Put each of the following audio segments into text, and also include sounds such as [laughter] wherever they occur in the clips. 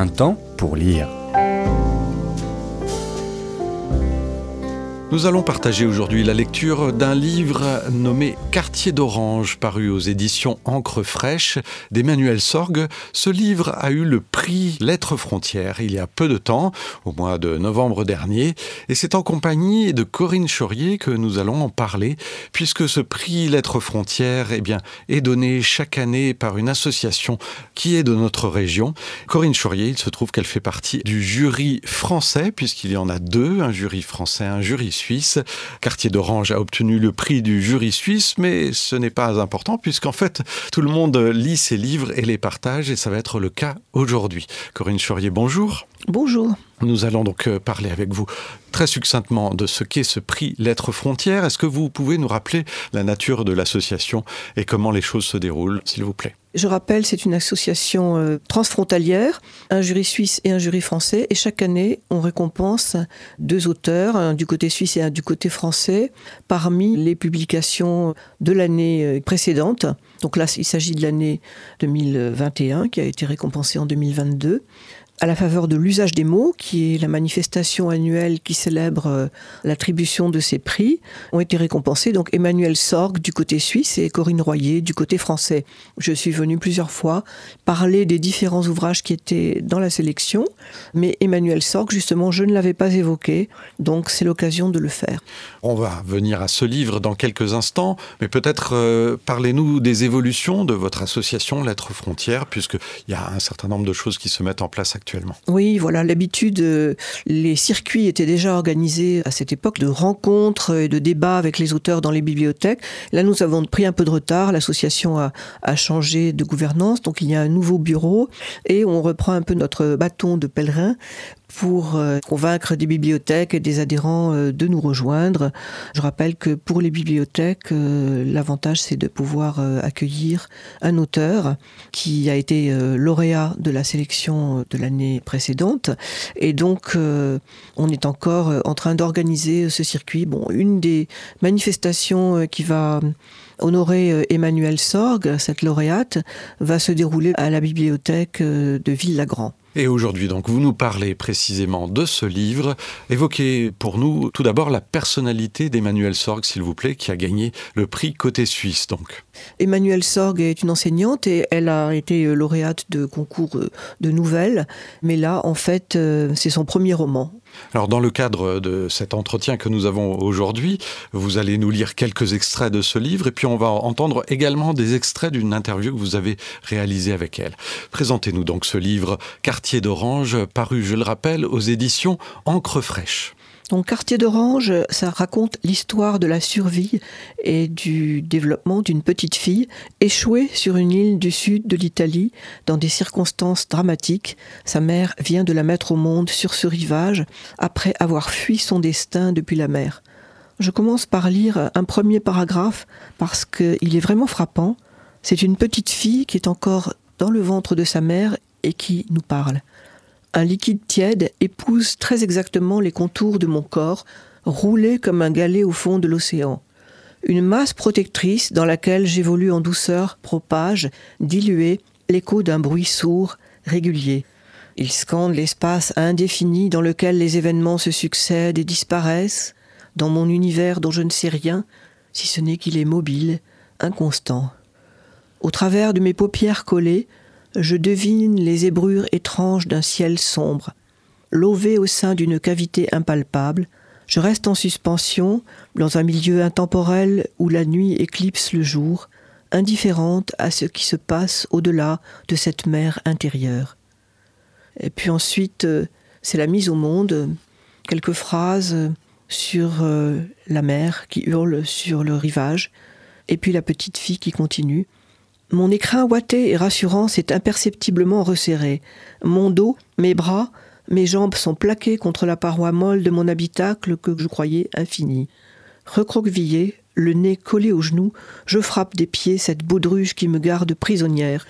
un temps pour lire. Nous allons partager aujourd'hui la lecture d'un livre nommé Quartier d'Orange, paru aux éditions Encre fraîche d'Emmanuel Sorgue. Ce livre a eu le prix Lettres frontières il y a peu de temps, au mois de novembre dernier, et c'est en compagnie de Corinne Chaurier que nous allons en parler, puisque ce prix Lettres frontières eh bien, est donné chaque année par une association qui est de notre région. Corinne Chaurier, il se trouve qu'elle fait partie du jury français, puisqu'il y en a deux, un jury français, un jury suisse. Quartier d'Orange a obtenu le prix du jury suisse, mais ce n'est pas important puisqu'en fait, tout le monde lit ses livres et les partage et ça va être le cas aujourd'hui. Corinne Chaurier, bonjour. Bonjour. Nous allons donc euh, parler avec vous très succinctement de ce qu'est ce prix Lettres Frontières. Est-ce que vous pouvez nous rappeler la nature de l'association et comment les choses se déroulent, s'il vous plaît? Je rappelle, c'est une association euh, transfrontalière, un jury suisse et un jury français, et chaque année, on récompense deux auteurs, un du côté suisse et un du côté français, parmi les publications de l'année euh, précédente. Donc là, il s'agit de l'année 2021 qui a été récompensée en 2022 à la faveur de l'usage des mots, qui est la manifestation annuelle qui célèbre euh, l'attribution de ces prix, ont été récompensés donc Emmanuel Sorg du côté suisse et Corinne Royer du côté français. Je suis venue plusieurs fois parler des différents ouvrages qui étaient dans la sélection, mais Emmanuel Sorg, justement, je ne l'avais pas évoqué, donc c'est l'occasion de le faire. On va venir à ce livre dans quelques instants, mais peut-être euh, parlez-nous des évolutions de votre association Lettres Frontières, puisqu'il y a un certain nombre de choses qui se mettent en place actuellement. Oui, voilà, l'habitude, euh, les circuits étaient déjà organisés à cette époque de rencontres et de débats avec les auteurs dans les bibliothèques. Là, nous avons pris un peu de retard. L'association a, a changé de gouvernance, donc il y a un nouveau bureau et on reprend un peu notre bâton de pèlerin pour euh, convaincre des bibliothèques et des adhérents euh, de nous rejoindre. Je rappelle que pour les bibliothèques, euh, l'avantage c'est de pouvoir accueillir un auteur qui a été lauréat de la sélection de l'année précédente. Et donc, on est encore en train d'organiser ce circuit. Bon, une des manifestations qui va honorer Emmanuel Sorgue, cette lauréate, va se dérouler à la bibliothèque de Ville-Lagrand. Et aujourd'hui, donc, vous nous parlez précisément de ce livre. Évoquez pour nous tout d'abord la personnalité d'Emmanuel Sorg, s'il vous plaît, qui a gagné le prix côté suisse, donc. Emmanuel Sorg est une enseignante et elle a été lauréate de concours de nouvelles. Mais là, en fait, euh, c'est son premier roman. Alors dans le cadre de cet entretien que nous avons aujourd'hui, vous allez nous lire quelques extraits de ce livre et puis on va entendre également des extraits d'une interview que vous avez réalisée avec elle. Présentez-nous donc ce livre Quartier d'Orange, paru, je le rappelle, aux éditions Encre fraîche. Donc Quartier d'Orange, ça raconte l'histoire de la survie et du développement d'une petite fille échouée sur une île du sud de l'Italie dans des circonstances dramatiques. Sa mère vient de la mettre au monde sur ce rivage après avoir fui son destin depuis la mer. Je commence par lire un premier paragraphe parce qu'il est vraiment frappant. C'est une petite fille qui est encore dans le ventre de sa mère et qui nous parle. Un liquide tiède épouse très exactement les contours de mon corps, roulé comme un galet au fond de l'océan. Une masse protectrice dans laquelle j'évolue en douceur propage, dilué, l'écho d'un bruit sourd, régulier. Il scande l'espace indéfini dans lequel les événements se succèdent et disparaissent, dans mon univers dont je ne sais rien, si ce n'est qu'il est mobile, inconstant. Au travers de mes paupières collées, je devine les ébrures étranges d'un ciel sombre. Lové au sein d'une cavité impalpable, je reste en suspension dans un milieu intemporel où la nuit éclipse le jour, indifférente à ce qui se passe au-delà de cette mer intérieure. Et puis ensuite, euh, c'est la mise au monde, quelques phrases sur euh, la mer qui hurle sur le rivage, et puis la petite fille qui continue. Mon écrin ouaté et rassurant s'est imperceptiblement resserré. Mon dos, mes bras, mes jambes sont plaqués contre la paroi molle de mon habitacle que je croyais infini. Recroquevillé, le nez collé aux genoux, je frappe des pieds cette baudruche qui me garde prisonnière.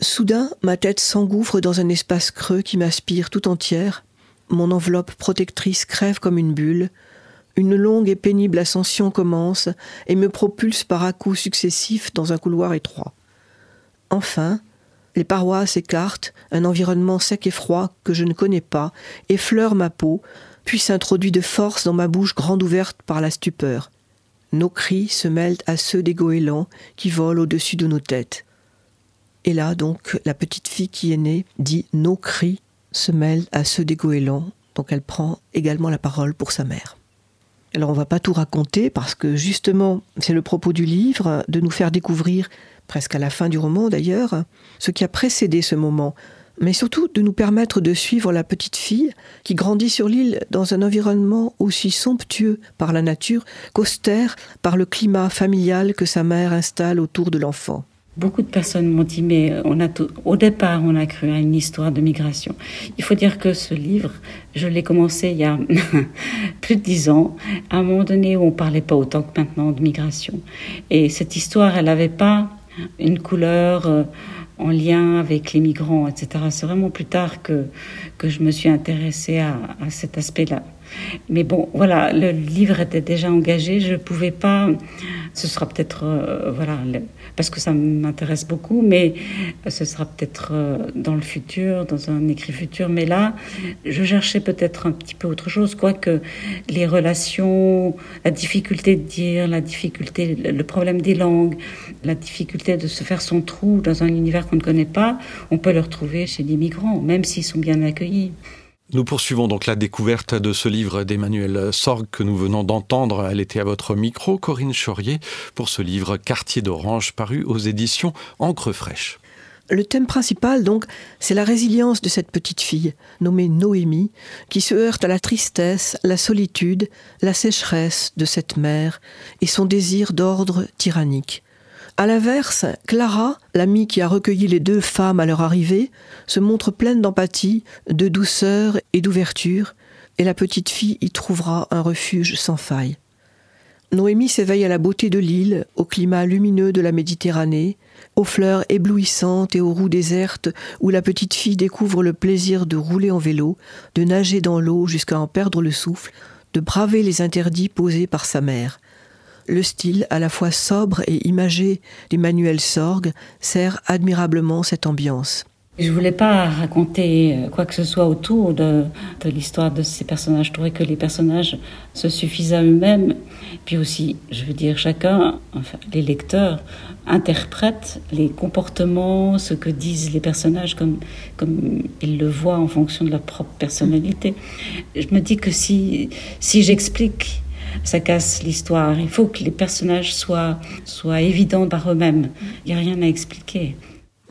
Soudain, ma tête s'engouffre dans un espace creux qui m'aspire tout entière. Mon enveloppe protectrice crève comme une bulle. Une longue et pénible ascension commence et me propulse par à coups successifs dans un couloir étroit. Enfin, Les parois s'écartent, un environnement sec et froid que je ne connais pas effleure ma peau, puis s'introduit de force dans ma bouche grande ouverte par la stupeur. Nos cris se mêlent à ceux des goélands qui volent au-dessus de nos têtes. Et là, donc, la petite fille qui est née dit Nos cris se mêlent à ceux des goélands, donc elle prend également la parole pour sa mère. Alors on va pas tout raconter parce que justement c'est le propos du livre de nous faire découvrir, presque à la fin du roman d'ailleurs, ce qui a précédé ce moment, mais surtout de nous permettre de suivre la petite fille qui grandit sur l'île dans un environnement aussi somptueux par la nature qu'austère par le climat familial que sa mère installe autour de l'enfant. Beaucoup de personnes m'ont dit, mais on a au départ, on a cru à une histoire de migration. Il faut dire que ce livre, je l'ai commencé il y a [laughs] plus de dix ans, à un moment donné où on parlait pas autant que maintenant de migration. Et cette histoire, elle n'avait pas une couleur euh, en lien avec les migrants, etc. C'est vraiment plus tard que, que je me suis intéressée à, à cet aspect-là. Mais bon, voilà, le livre était déjà engagé, je ne pouvais pas, ce sera peut-être, euh, voilà, parce que ça m'intéresse beaucoup, mais ce sera peut-être euh, dans le futur, dans un écrit futur. Mais là, je cherchais peut-être un petit peu autre chose, quoique les relations, la difficulté de dire, la difficulté, le problème des langues, la difficulté de se faire son trou dans un univers qu'on ne connaît pas, on peut le retrouver chez les migrants, même s'ils sont bien accueillis. Nous poursuivons donc la découverte de ce livre d'Emmanuel Sorg que nous venons d'entendre. Elle était à votre micro, Corinne Chaurier, pour ce livre Quartier d'Orange paru aux éditions Encre fraîche. Le thème principal, donc, c'est la résilience de cette petite fille, nommée Noémie, qui se heurte à la tristesse, la solitude, la sécheresse de cette mère et son désir d'ordre tyrannique. À l'inverse, Clara, l'amie qui a recueilli les deux femmes à leur arrivée, se montre pleine d'empathie, de douceur et d'ouverture, et la petite fille y trouvera un refuge sans faille. Noémie s'éveille à la beauté de l'île, au climat lumineux de la Méditerranée, aux fleurs éblouissantes et aux roues désertes où la petite fille découvre le plaisir de rouler en vélo, de nager dans l'eau jusqu'à en perdre le souffle, de braver les interdits posés par sa mère le style à la fois sobre et imagé d'Emmanuel Sorg sert admirablement cette ambiance. Je voulais pas raconter euh, quoi que ce soit autour de, l'histoire de ces personnages. Je trouvais que les personnages se suffisent à eux-mêmes. Puis aussi, je veux dire, chacun, les lecteurs, interprètent les comportements, ce que disent les personnages comme, comme ils le voient en fonction de leur propre personnalité. Je me dis que si, si j'explique ça casse l'histoire. Il faut que les personnages soient, soient évidents par eux-mêmes. Il n'y a rien à expliquer.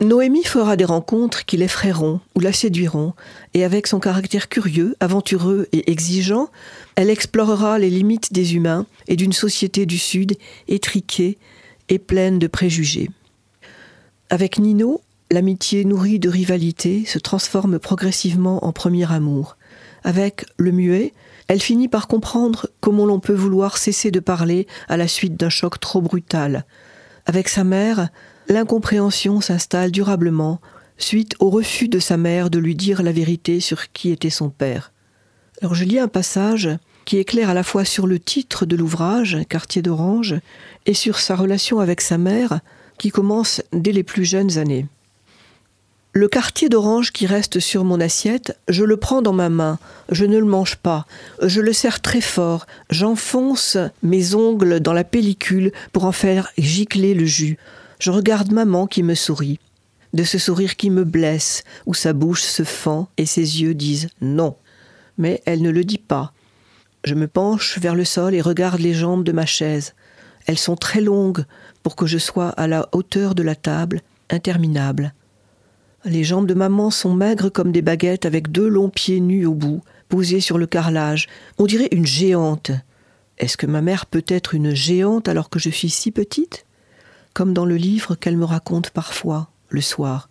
Noémie fera des rencontres qui l'effraieront ou la séduiront, et avec son caractère curieux, aventureux et exigeant, elle explorera les limites des humains et d'une société du Sud étriquée et pleine de préjugés. Avec Nino, l'amitié nourrie de rivalité se transforme progressivement en premier amour. Avec le muet, elle finit par comprendre comment l'on peut vouloir cesser de parler à la suite d'un choc trop brutal. Avec sa mère, l'incompréhension s'installe durablement suite au refus de sa mère de lui dire la vérité sur qui était son père. Alors je lis un passage qui éclaire à la fois sur le titre de l'ouvrage, Quartier d'Orange, et sur sa relation avec sa mère, qui commence dès les plus jeunes années. Le quartier d'orange qui reste sur mon assiette, je le prends dans ma main, je ne le mange pas, je le serre très fort, j'enfonce mes ongles dans la pellicule pour en faire gicler le jus. Je regarde maman qui me sourit. De ce sourire qui me blesse, où sa bouche se fend et ses yeux disent non. Mais elle ne le dit pas. Je me penche vers le sol et regarde les jambes de ma chaise. Elles sont très longues pour que je sois à la hauteur de la table, interminable. Les jambes de maman sont maigres comme des baguettes avec deux longs pieds nus au bout, posés sur le carrelage. On dirait une géante. Est-ce que ma mère peut être une géante alors que je suis si petite? Comme dans le livre qu'elle me raconte parfois, le soir.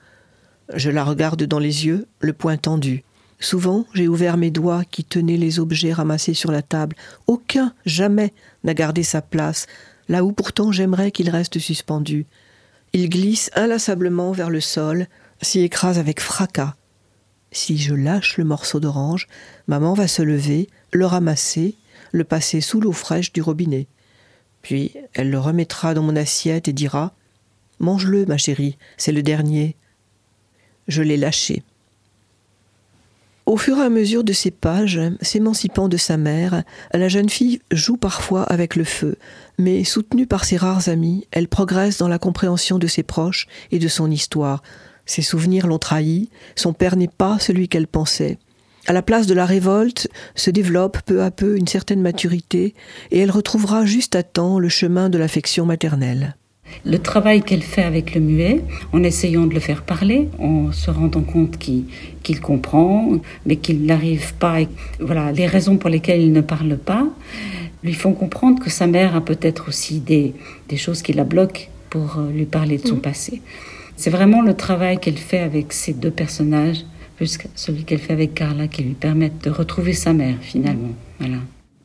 Je la regarde dans les yeux, le poing tendu. Souvent, j'ai ouvert mes doigts qui tenaient les objets ramassés sur la table. Aucun, jamais, n'a gardé sa place, là où pourtant j'aimerais qu'il reste suspendu. Il glisse inlassablement vers le sol, s'y écrase avec fracas. Si je lâche le morceau d'orange, maman va se lever, le ramasser, le passer sous l'eau fraîche du robinet. Puis elle le remettra dans mon assiette et dira Mange-le, ma chérie, c'est le dernier. je l'ai lâché. Au fur et à mesure de ces pages, s'émancipant de sa mère, la jeune fille joue parfois avec le feu, mais soutenue par ses rares amis, elle progresse dans la compréhension de ses proches et de son histoire. Ses souvenirs l'ont trahi, son père n'est pas celui qu'elle pensait. À la place de la révolte se développe peu à peu une certaine maturité et elle retrouvera juste à temps le chemin de l'affection maternelle. Le travail qu'elle fait avec le muet, en essayant de le faire parler, en se rendant compte qu'il comprend, mais qu'il n'arrive pas, voilà, les raisons pour lesquelles il ne parle pas, lui font comprendre que sa mère a peut-être aussi des, des choses qui la bloquent pour euh, lui parler de son mmh. passé. C'est vraiment le travail qu'elle fait avec ces deux personnages, plus celui qu'elle fait avec Carla, qui lui permettent de retrouver sa mère finalement.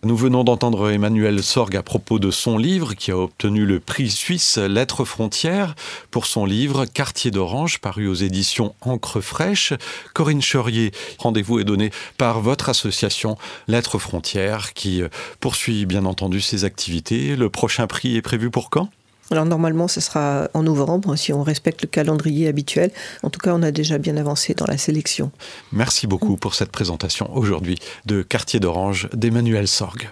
Nous venons d'entendre Emmanuel Sorg à propos de son livre qui a obtenu le prix suisse Lettres Frontières pour son livre Quartier d'Orange paru aux éditions Encre fraîche. Corinne Cheurier, rendez-vous est donné par votre association Lettres Frontières qui poursuit bien entendu ses activités. Le prochain prix est prévu pour quand? Alors normalement, ce sera en novembre, si on respecte le calendrier habituel. En tout cas, on a déjà bien avancé dans la sélection. Merci beaucoup pour cette présentation aujourd'hui de Quartier d'Orange d'Emmanuel Sorgue.